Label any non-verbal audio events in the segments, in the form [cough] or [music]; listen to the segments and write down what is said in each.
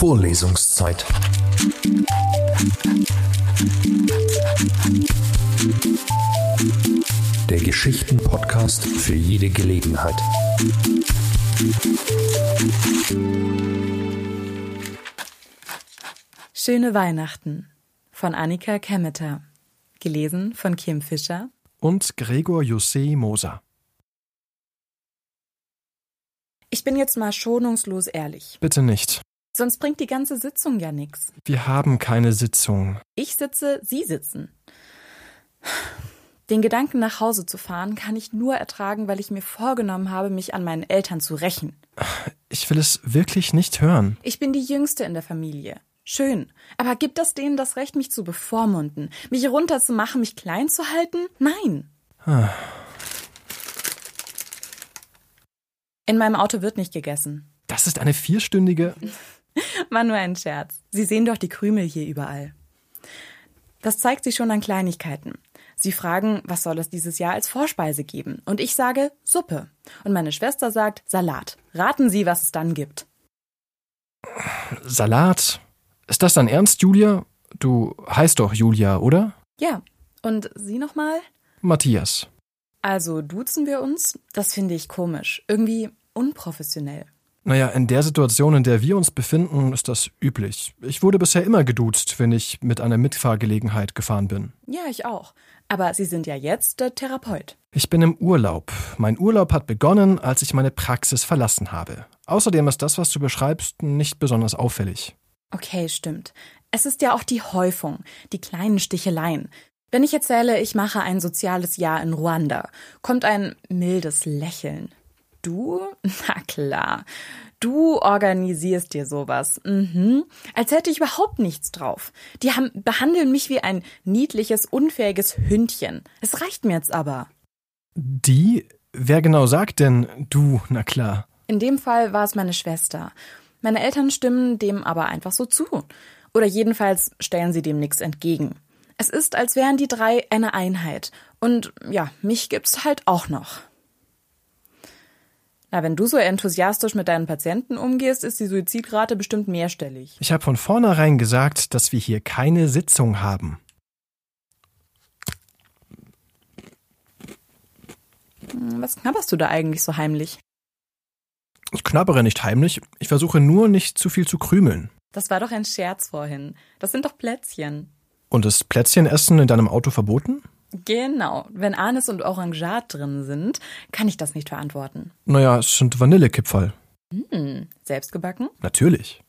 Vorlesungszeit. Der Geschichten-Podcast für jede Gelegenheit. Schöne Weihnachten von Annika Kemmeter. Gelesen von Kim Fischer und Gregor José Moser. Ich bin jetzt mal schonungslos ehrlich. Bitte nicht. Sonst bringt die ganze Sitzung ja nichts. Wir haben keine Sitzung. Ich sitze, Sie sitzen. Den Gedanken nach Hause zu fahren kann ich nur ertragen, weil ich mir vorgenommen habe, mich an meinen Eltern zu rächen. Ich will es wirklich nicht hören. Ich bin die Jüngste in der Familie. Schön. Aber gibt das denen das Recht, mich zu bevormunden, mich runterzumachen, mich klein zu halten? Nein. Ah. In meinem Auto wird nicht gegessen. Das ist eine vierstündige. [laughs] War nur ein Scherz. Sie sehen doch die Krümel hier überall. Das zeigt sich schon an Kleinigkeiten. Sie fragen, was soll es dieses Jahr als Vorspeise geben? Und ich sage Suppe. Und meine Schwester sagt Salat. Raten Sie, was es dann gibt. Salat? Ist das dein Ernst, Julia? Du heißt doch Julia, oder? Ja. Und Sie nochmal? Matthias. Also duzen wir uns? Das finde ich komisch. Irgendwie unprofessionell. Naja, in der Situation, in der wir uns befinden, ist das üblich. Ich wurde bisher immer geduzt, wenn ich mit einer Mitfahrgelegenheit gefahren bin. Ja, ich auch. Aber Sie sind ja jetzt der Therapeut. Ich bin im Urlaub. Mein Urlaub hat begonnen, als ich meine Praxis verlassen habe. Außerdem ist das, was du beschreibst, nicht besonders auffällig. Okay, stimmt. Es ist ja auch die Häufung, die kleinen Sticheleien. Wenn ich erzähle, ich mache ein soziales Jahr in Ruanda, kommt ein mildes Lächeln. Du? [laughs] Na klar. Du organisierst dir sowas. Mhm. Als hätte ich überhaupt nichts drauf. Die haben, behandeln mich wie ein niedliches, unfähiges Hündchen. Es reicht mir jetzt aber. Die? Wer genau sagt denn du? Na klar. In dem Fall war es meine Schwester. Meine Eltern stimmen dem aber einfach so zu. Oder jedenfalls stellen sie dem nichts entgegen. Es ist, als wären die drei eine Einheit. Und ja, mich gibt's halt auch noch. Na, wenn du so enthusiastisch mit deinen Patienten umgehst, ist die Suizidrate bestimmt mehrstellig. Ich habe von vornherein gesagt, dass wir hier keine Sitzung haben. Hm, was knabberst du da eigentlich so heimlich? Ich knabbere nicht heimlich. Ich versuche nur, nicht zu viel zu krümeln. Das war doch ein Scherz vorhin. Das sind doch Plätzchen. Und ist Plätzchenessen in deinem Auto verboten? Genau. Wenn Anis und Orangat drin sind, kann ich das nicht verantworten. Naja, es sind Vanillekipferl. Hm, selbstgebacken? Natürlich.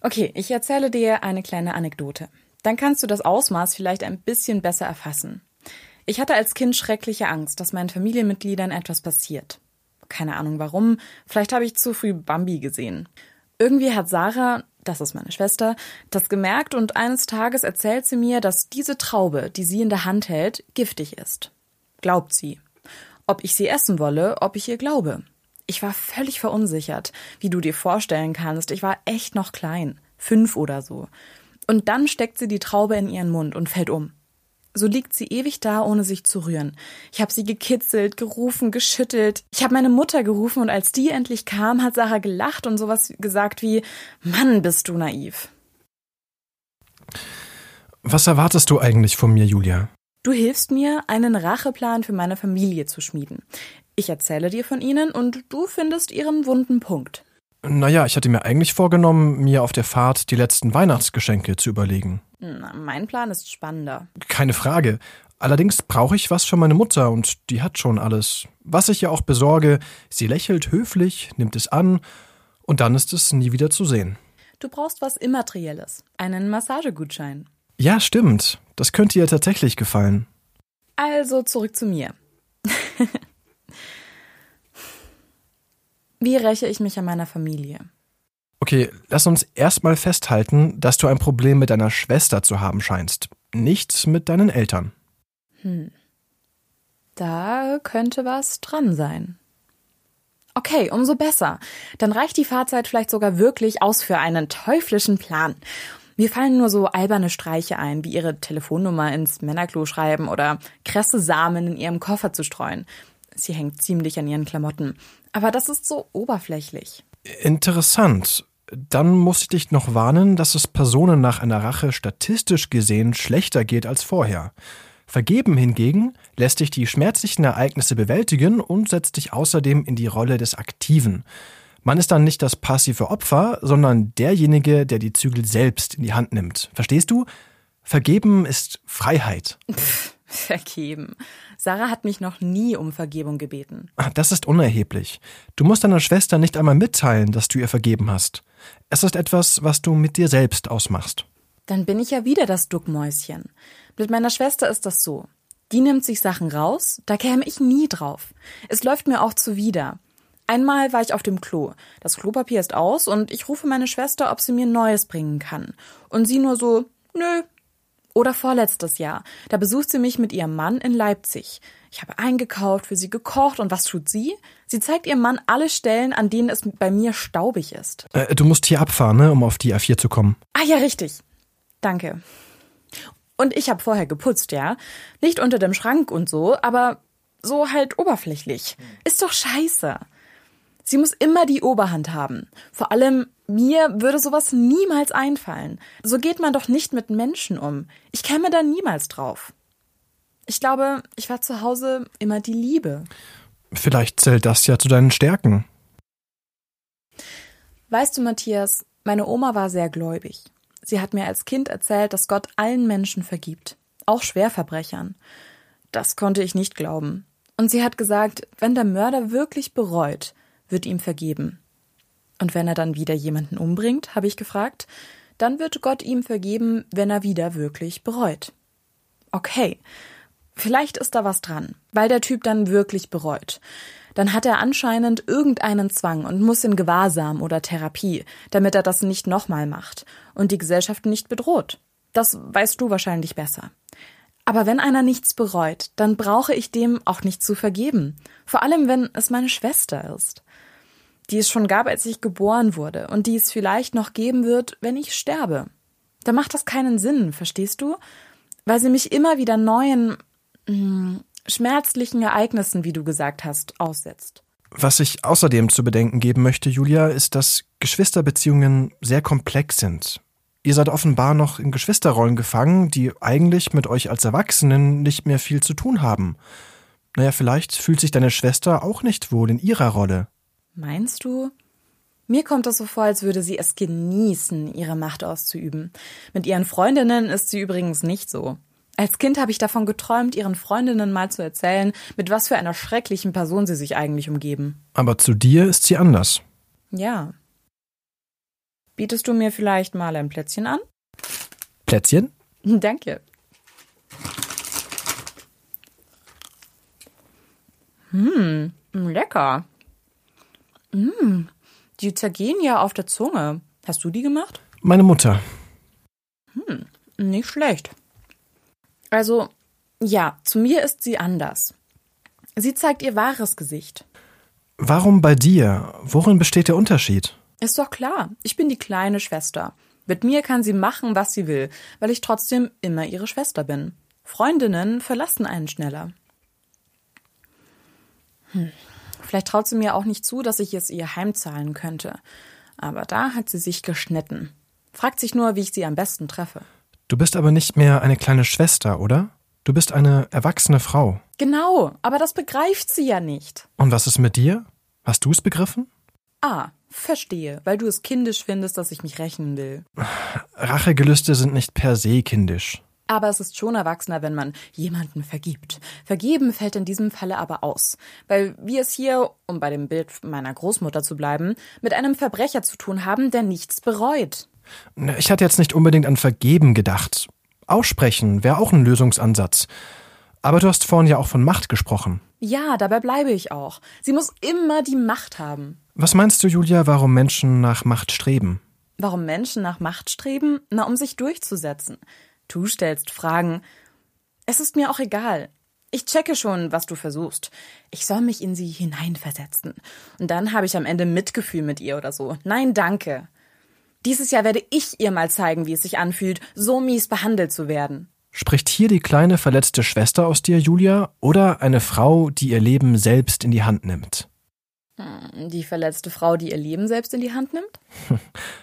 Okay, ich erzähle dir eine kleine Anekdote. Dann kannst du das Ausmaß vielleicht ein bisschen besser erfassen. Ich hatte als Kind schreckliche Angst, dass meinen Familienmitgliedern etwas passiert. Keine Ahnung warum, vielleicht habe ich zu früh Bambi gesehen. Irgendwie hat Sarah das ist meine Schwester, das gemerkt und eines Tages erzählt sie mir, dass diese Traube, die sie in der Hand hält, giftig ist. Glaubt sie. Ob ich sie essen wolle, ob ich ihr glaube. Ich war völlig verunsichert, wie du dir vorstellen kannst. Ich war echt noch klein, fünf oder so. Und dann steckt sie die Traube in ihren Mund und fällt um. So liegt sie ewig da, ohne sich zu rühren. Ich habe sie gekitzelt, gerufen, geschüttelt. Ich habe meine Mutter gerufen und als die endlich kam, hat Sarah gelacht und sowas gesagt wie Mann, bist du naiv. Was erwartest du eigentlich von mir, Julia? Du hilfst mir, einen Racheplan für meine Familie zu schmieden. Ich erzähle dir von ihnen und du findest ihren wunden Punkt. Naja, ich hatte mir eigentlich vorgenommen, mir auf der Fahrt die letzten Weihnachtsgeschenke zu überlegen. Na, mein Plan ist spannender. Keine Frage. Allerdings brauche ich was für meine Mutter und die hat schon alles. Was ich ihr auch besorge, sie lächelt höflich, nimmt es an und dann ist es nie wieder zu sehen. Du brauchst was Immaterielles. Einen Massagegutschein. Ja, stimmt. Das könnte ihr tatsächlich gefallen. Also zurück zu mir. [laughs] Wie räche ich mich an meiner Familie? Okay, lass uns erstmal festhalten, dass du ein Problem mit deiner Schwester zu haben scheinst, nicht mit deinen Eltern. Hm. Da könnte was dran sein. Okay, umso besser. Dann reicht die Fahrzeit vielleicht sogar wirklich aus für einen teuflischen Plan. Mir fallen nur so alberne Streiche ein, wie ihre Telefonnummer ins Männerklo schreiben oder krasse Samen in ihrem Koffer zu streuen. Sie hängt ziemlich an ihren Klamotten. Aber das ist so oberflächlich. Interessant. Dann muss ich dich noch warnen, dass es Personen nach einer Rache statistisch gesehen schlechter geht als vorher. Vergeben hingegen lässt dich die schmerzlichen Ereignisse bewältigen und setzt dich außerdem in die Rolle des Aktiven. Man ist dann nicht das passive Opfer, sondern derjenige, der die Zügel selbst in die Hand nimmt. Verstehst du? Vergeben ist Freiheit. [laughs] Vergeben. Sarah hat mich noch nie um Vergebung gebeten. Ah, das ist unerheblich. Du musst deiner Schwester nicht einmal mitteilen, dass du ihr vergeben hast. Es ist etwas, was du mit dir selbst ausmachst. Dann bin ich ja wieder das Duckmäuschen. Mit meiner Schwester ist das so. Die nimmt sich Sachen raus, da käme ich nie drauf. Es läuft mir auch zuwider. Einmal war ich auf dem Klo. Das Klopapier ist aus und ich rufe meine Schwester, ob sie mir Neues bringen kann. Und sie nur so, nö. Oder vorletztes Jahr. Da besucht sie mich mit ihrem Mann in Leipzig. Ich habe eingekauft, für sie gekocht und was tut sie? Sie zeigt ihrem Mann alle Stellen, an denen es bei mir staubig ist. Äh, du musst hier abfahren, ne, um auf die A4 zu kommen. Ah ja, richtig. Danke. Und ich habe vorher geputzt, ja. Nicht unter dem Schrank und so, aber so halt oberflächlich. Ist doch scheiße. Sie muss immer die Oberhand haben. Vor allem mir würde sowas niemals einfallen. So geht man doch nicht mit Menschen um. Ich käme da niemals drauf. Ich glaube, ich war zu Hause immer die Liebe. Vielleicht zählt das ja zu deinen Stärken. Weißt du, Matthias, meine Oma war sehr gläubig. Sie hat mir als Kind erzählt, dass Gott allen Menschen vergibt, auch Schwerverbrechern. Das konnte ich nicht glauben. Und sie hat gesagt, wenn der Mörder wirklich bereut, wird ihm vergeben. Und wenn er dann wieder jemanden umbringt, habe ich gefragt, dann wird Gott ihm vergeben, wenn er wieder wirklich bereut. Okay, vielleicht ist da was dran, weil der Typ dann wirklich bereut. Dann hat er anscheinend irgendeinen Zwang und muss in Gewahrsam oder Therapie, damit er das nicht nochmal macht und die Gesellschaft nicht bedroht. Das weißt du wahrscheinlich besser. Aber wenn einer nichts bereut, dann brauche ich dem auch nicht zu vergeben. Vor allem, wenn es meine Schwester ist die es schon gab, als ich geboren wurde und die es vielleicht noch geben wird, wenn ich sterbe. Da macht das keinen Sinn, verstehst du? Weil sie mich immer wieder neuen, mh, hm, schmerzlichen Ereignissen, wie du gesagt hast, aussetzt. Was ich außerdem zu bedenken geben möchte, Julia, ist, dass Geschwisterbeziehungen sehr komplex sind. Ihr seid offenbar noch in Geschwisterrollen gefangen, die eigentlich mit euch als Erwachsenen nicht mehr viel zu tun haben. Naja, vielleicht fühlt sich deine Schwester auch nicht wohl in ihrer Rolle. Meinst du? Mir kommt es so vor, als würde sie es genießen, ihre Macht auszuüben. Mit ihren Freundinnen ist sie übrigens nicht so. Als Kind habe ich davon geträumt, ihren Freundinnen mal zu erzählen, mit was für einer schrecklichen Person sie sich eigentlich umgeben. Aber zu dir ist sie anders. Ja. Bietest du mir vielleicht mal ein Plätzchen an? Plätzchen? [laughs] Danke. Hm, lecker. Mm, die zergehen ja auf der Zunge. Hast du die gemacht? Meine Mutter. Hm, nicht schlecht. Also, ja, zu mir ist sie anders. Sie zeigt ihr wahres Gesicht. Warum bei dir? Worin besteht der Unterschied? Ist doch klar. Ich bin die kleine Schwester. Mit mir kann sie machen, was sie will, weil ich trotzdem immer ihre Schwester bin. Freundinnen verlassen einen schneller. Hm. Vielleicht traut sie mir auch nicht zu, dass ich es ihr heimzahlen könnte. Aber da hat sie sich geschnitten. Fragt sich nur, wie ich sie am besten treffe. Du bist aber nicht mehr eine kleine Schwester, oder? Du bist eine erwachsene Frau. Genau, aber das begreift sie ja nicht. Und was ist mit dir? Hast du es begriffen? Ah, verstehe, weil du es kindisch findest, dass ich mich rächen will. Rachegelüste sind nicht per se kindisch. Aber es ist schon erwachsener, wenn man jemanden vergibt. Vergeben fällt in diesem Falle aber aus, weil wir es hier, um bei dem Bild meiner Großmutter zu bleiben, mit einem Verbrecher zu tun haben, der nichts bereut. Ich hatte jetzt nicht unbedingt an Vergeben gedacht. Aussprechen wäre auch ein Lösungsansatz. Aber du hast vorhin ja auch von Macht gesprochen. Ja, dabei bleibe ich auch. Sie muss immer die Macht haben. Was meinst du, Julia, warum Menschen nach Macht streben? Warum Menschen nach Macht streben? Na, um sich durchzusetzen. Du stellst Fragen. Es ist mir auch egal. Ich checke schon, was du versuchst. Ich soll mich in sie hineinversetzen. Und dann habe ich am Ende Mitgefühl mit ihr oder so. Nein, danke. Dieses Jahr werde ich ihr mal zeigen, wie es sich anfühlt, so mies behandelt zu werden. Spricht hier die kleine verletzte Schwester aus dir, Julia, oder eine Frau, die ihr Leben selbst in die Hand nimmt? Hm, die verletzte Frau, die ihr Leben selbst in die Hand nimmt? [laughs]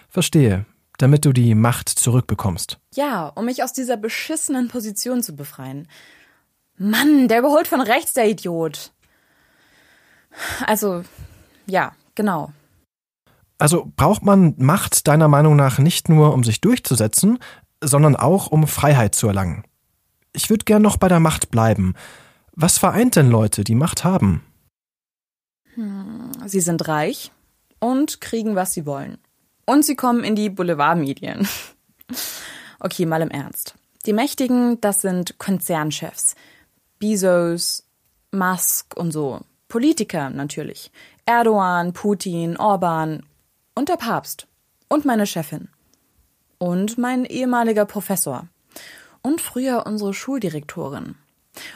Verstehe. Damit du die Macht zurückbekommst. Ja, um mich aus dieser beschissenen Position zu befreien. Mann, der überholt von rechts, der Idiot. Also, ja, genau. Also braucht man Macht deiner Meinung nach nicht nur, um sich durchzusetzen, sondern auch, um Freiheit zu erlangen. Ich würde gern noch bei der Macht bleiben. Was vereint denn Leute, die Macht haben? Hm, sie sind reich und kriegen, was sie wollen. Und sie kommen in die Boulevardmedien. [laughs] Okay, mal im Ernst. Die Mächtigen, das sind Konzernchefs. Bezos, Musk und so. Politiker natürlich. Erdogan, Putin, Orban und der Papst. Und meine Chefin. Und mein ehemaliger Professor. Und früher unsere Schuldirektorin.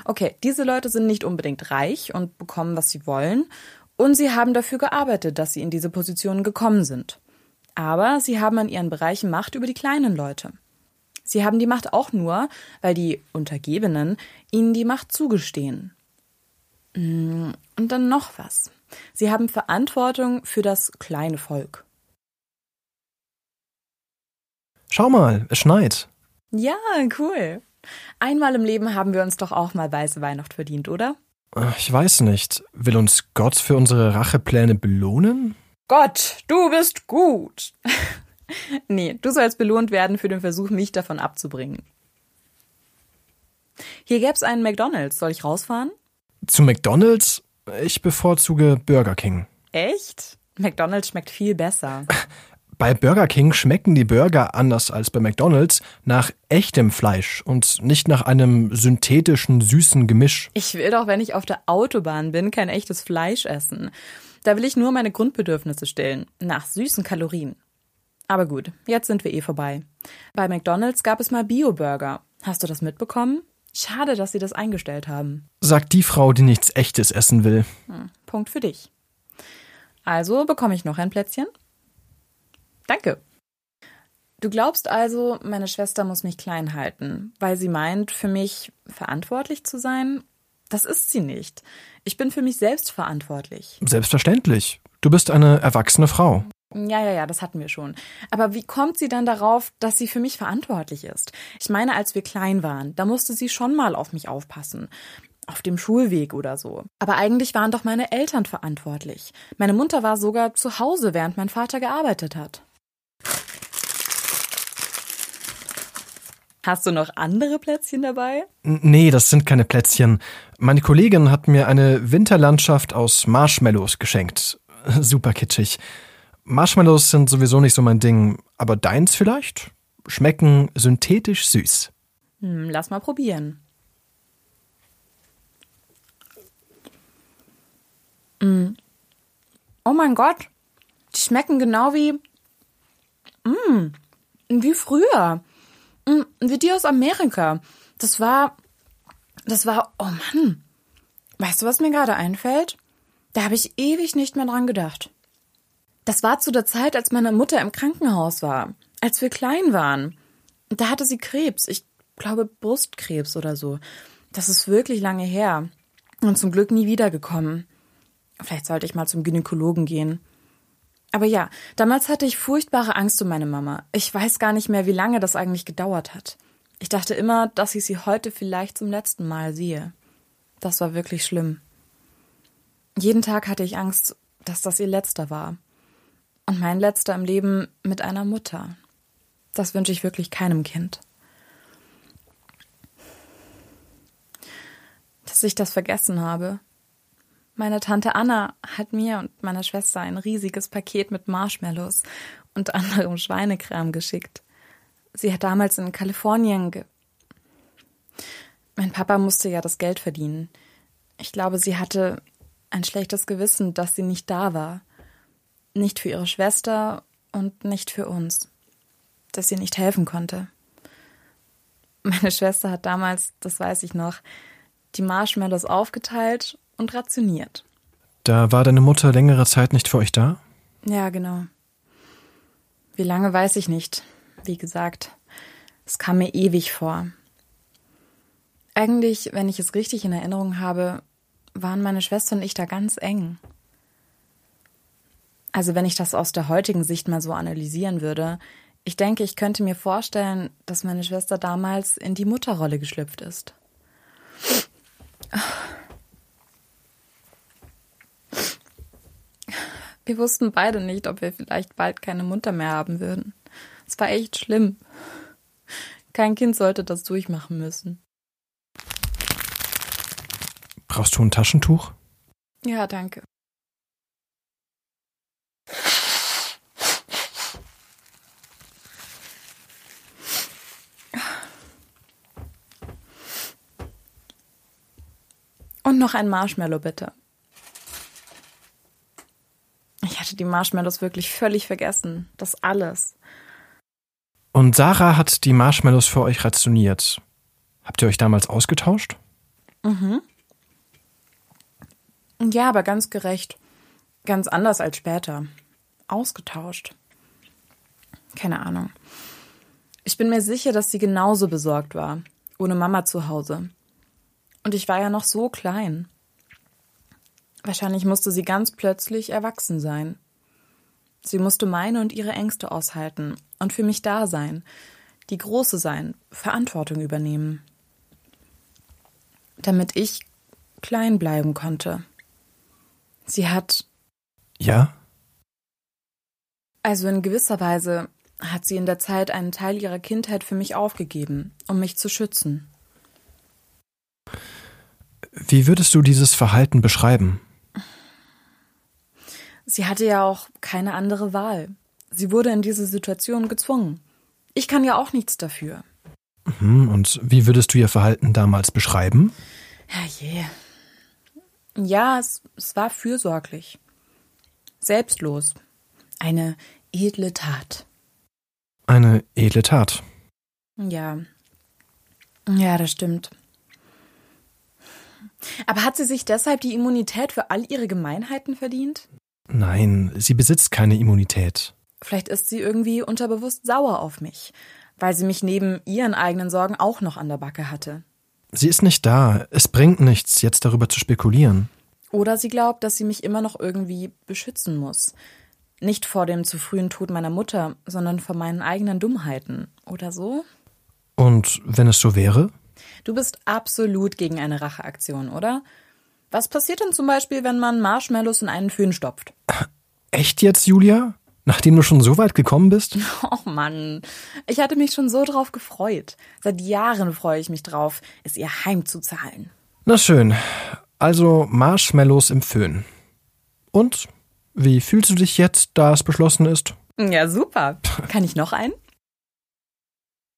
Okay, diese Leute sind nicht unbedingt reich und bekommen, was sie wollen. Und sie haben dafür gearbeitet, dass sie in diese Positionen gekommen sind. Aber sie haben an ihren Bereichen Macht über die kleinen Leute. Sie haben die Macht auch nur, weil die Untergebenen ihnen die Macht zugestehen. Mm, und dann noch was. Sie haben Verantwortung für das kleine Volk. Schau mal, es schneit. Ja, cool. Einmal im Leben haben wir uns doch auch mal weiße Weihnacht verdient, oder? Ich weiß nicht. Will uns Gott für unsere Rachepläne belohnen? Gott, du bist gut. [laughs] nee, du sollst belohnt werden für den Versuch, mich davon abzubringen. Hier gäb's einen McDonald's. Soll ich rausfahren? Zu McDonald's? Ich bevorzuge Burger King. Echt? McDonald's schmeckt viel besser. [laughs] Bei Burger King schmecken die Burger anders als bei McDonald's nach echtem Fleisch und nicht nach einem synthetischen süßen Gemisch. Ich will doch, wenn ich auf der Autobahn bin, kein echtes Fleisch essen. Da will ich nur meine Grundbedürfnisse stillen, nach süßen Kalorien. Aber gut, jetzt sind wir eh vorbei. Bei McDonald's gab es mal Bio-Burger. Hast du das mitbekommen? Schade, dass sie das eingestellt haben. Sagt die Frau, die nichts Echtes essen will. Hm, Punkt für dich. Also bekomme ich noch ein Plätzchen? Danke. Du glaubst also, meine Schwester muss mich klein halten, weil sie meint, für mich verantwortlich zu sein? Das ist sie nicht. Ich bin für mich selbst verantwortlich. Selbstverständlich. Du bist eine erwachsene Frau. Ja, ja, ja, das hatten wir schon. Aber wie kommt sie dann darauf, dass sie für mich verantwortlich ist? Ich meine, als wir klein waren, da musste sie schon mal auf mich aufpassen. Auf dem Schulweg oder so. Aber eigentlich waren doch meine Eltern verantwortlich. Meine Mutter war sogar zu Hause, während mein Vater gearbeitet hat. Hast du noch andere Plätzchen dabei? Nee, das sind keine Plätzchen. Meine Kollegin hat mir eine Winterlandschaft aus Marshmallows geschenkt. [laughs] Super kitschig. Marshmallows sind sowieso nicht so mein Ding, aber deins vielleicht? Schmecken synthetisch süß. Hm, lass mal probieren. Mm. Oh mein Gott, die schmecken genau wie. Mm, wie früher. Mm, wie die aus Amerika. Das war. Das war. Oh Mann. Weißt du, was mir gerade einfällt? Da habe ich ewig nicht mehr dran gedacht. Das war zu der Zeit, als meine Mutter im Krankenhaus war, als wir klein waren. Da hatte sie Krebs, ich glaube Brustkrebs oder so. Das ist wirklich lange her und zum Glück nie wiedergekommen. Vielleicht sollte ich mal zum Gynäkologen gehen. Aber ja, damals hatte ich furchtbare Angst um meine Mama. Ich weiß gar nicht mehr, wie lange das eigentlich gedauert hat. Ich dachte immer, dass ich sie heute vielleicht zum letzten Mal sehe. Das war wirklich schlimm. Jeden Tag hatte ich Angst, dass das ihr letzter war. Und mein letzter im Leben mit einer Mutter. Das wünsche ich wirklich keinem Kind. Dass ich das vergessen habe. Meine Tante Anna hat mir und meiner Schwester ein riesiges Paket mit Marshmallows und anderem Schweinekram geschickt. Sie hat damals in Kalifornien ge Mein Papa musste ja das Geld verdienen. Ich glaube, sie hatte ein schlechtes Gewissen, dass sie nicht da war. Nicht für ihre Schwester und nicht für uns. Dass sie nicht helfen konnte. Meine Schwester hat damals, das weiß ich noch, die Marshmallows aufgeteilt und rationiert. Da war deine Mutter längere Zeit nicht für euch da? Ja, genau. Wie lange weiß ich nicht. Wie gesagt, es kam mir ewig vor. Eigentlich, wenn ich es richtig in Erinnerung habe, waren meine Schwester und ich da ganz eng. Also wenn ich das aus der heutigen Sicht mal so analysieren würde, ich denke, ich könnte mir vorstellen, dass meine Schwester damals in die Mutterrolle geschlüpft ist. Wir wussten beide nicht, ob wir vielleicht bald keine Mutter mehr haben würden. Es war echt schlimm. Kein Kind sollte das durchmachen müssen. Brauchst du ein Taschentuch? Ja, danke. Und noch ein Marshmallow, bitte. Ich hatte die Marshmallows wirklich völlig vergessen. Das alles. Und Sarah hat die Marshmallows für euch rationiert. Habt ihr euch damals ausgetauscht? Mhm. Ja, aber ganz gerecht. Ganz anders als später. Ausgetauscht. Keine Ahnung. Ich bin mir sicher, dass sie genauso besorgt war. Ohne Mama zu Hause. Und ich war ja noch so klein. Wahrscheinlich musste sie ganz plötzlich erwachsen sein. Sie musste meine und ihre Ängste aushalten und für mich da sein, die Große sein, Verantwortung übernehmen. Damit ich klein bleiben konnte. Sie hat. Ja? Also in gewisser Weise hat sie in der Zeit einen Teil ihrer Kindheit für mich aufgegeben, um mich zu schützen. Wie würdest du dieses Verhalten beschreiben? Sie hatte ja auch keine andere Wahl. Sie wurde in diese Situation gezwungen. Ich kann ja auch nichts dafür. Mhm, und wie würdest du ihr Verhalten damals beschreiben? Herrje. Ja, es, es war fürsorglich. Selbstlos. Eine edle Tat. Eine edle Tat. Ja. Ja, das stimmt. Aber hat sie sich deshalb die Immunität für all ihre Gemeinheiten verdient? Nein, sie besitzt keine Immunität. Vielleicht ist sie irgendwie unterbewusst sauer auf mich, weil sie mich neben ihren eigenen Sorgen auch noch an der Backe hatte. Sie ist nicht da. Es bringt nichts, jetzt darüber zu spekulieren. Oder sie glaubt, dass sie mich immer noch irgendwie beschützen muss. Nicht vor dem zu frühen Tod meiner Mutter, sondern vor meinen eigenen Dummheiten. Oder so? Und wenn es so wäre? Du bist absolut gegen eine Racheaktion, oder? Was passiert denn zum Beispiel, wenn man Marshmallows in einen Föhn stopft? Echt jetzt, Julia? Nachdem du schon so weit gekommen bist? [laughs] Oh Mann, ich hatte mich schon so drauf gefreut. Seit Jahren freue ich mich drauf, es ihr heimzuzahlen. Na schön. Also Marshmallows im Föhn. Und? Wie fühlst du dich jetzt, da es beschlossen ist? Ja, super. Kann ich noch einen?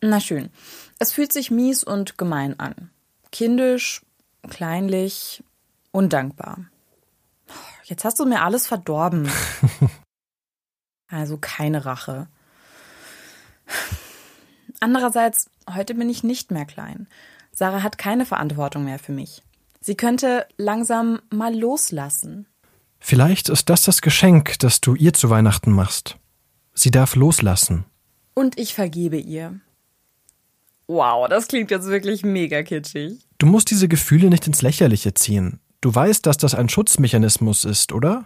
Na schön. Es fühlt sich mies und gemein an. Kindisch, kleinlich, undankbar. Jetzt hast du mir alles verdorben. [laughs] Also keine Rache. Andererseits, heute bin ich nicht mehr klein. Sarah hat keine Verantwortung mehr für mich. Sie könnte langsam mal loslassen. Vielleicht ist das das Geschenk, das du ihr zu Weihnachten machst. Sie darf loslassen. Und ich vergebe ihr. Wow, das klingt jetzt wirklich mega kitschig. Du musst diese Gefühle nicht ins Lächerliche ziehen. Du weißt, dass das ein Schutzmechanismus ist, oder?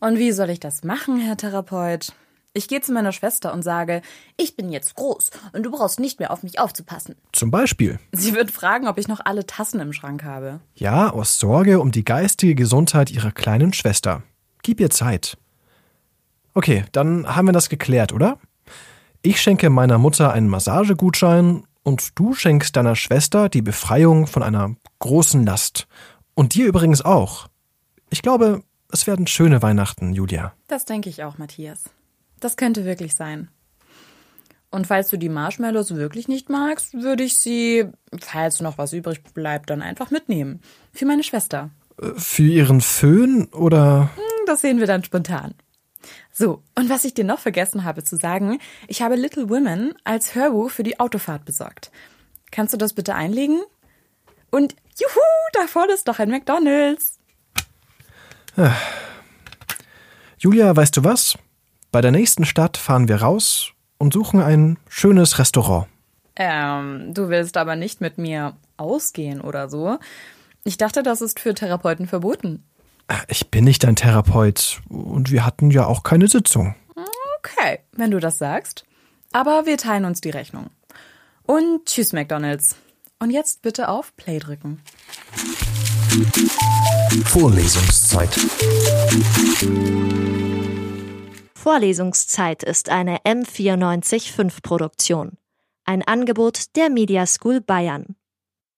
Und wie soll ich das machen, Herr Therapeut? Ich gehe zu meiner Schwester und sage, ich bin jetzt groß und du brauchst nicht mehr auf mich aufzupassen. Zum Beispiel. Sie wird fragen, ob ich noch alle Tassen im Schrank habe. Ja, aus Sorge um die geistige Gesundheit ihrer kleinen Schwester. Gib ihr Zeit. Okay, dann haben wir das geklärt, oder? Ich schenke meiner Mutter einen Massagegutschein und du schenkst deiner Schwester die Befreiung von einer großen Last. Und dir übrigens auch. Ich glaube, es werden schöne Weihnachten, Julia. Das denke ich auch, Matthias. Das könnte wirklich sein. Und falls du die Marshmallows wirklich nicht magst, würde ich sie, falls noch was übrig bleibt, dann einfach mitnehmen. Für meine Schwester. Für ihren Föhn oder? Das sehen wir dann spontan. So, und was ich dir noch vergessen habe zu sagen, ich habe Little Women als Hörbuch für die Autofahrt besorgt. Kannst du das bitte einlegen? Und juhu, da vorne ist doch ein McDonald's. Julia, weißt du was? Bei der nächsten Stadt fahren wir raus und suchen ein schönes Restaurant. Ähm, du willst aber nicht mit mir ausgehen oder so. Ich dachte, das ist für Therapeuten verboten. Ich bin nicht dein Therapeut und wir hatten ja auch keine Sitzung. Okay, wenn du das sagst. Aber wir teilen uns die Rechnung. Und tschüss, McDonalds. Und jetzt bitte auf Play drücken. Vorlesungszeit. Vorlesungszeit ist eine M945 Produktion. Ein Angebot der Media School Bayern.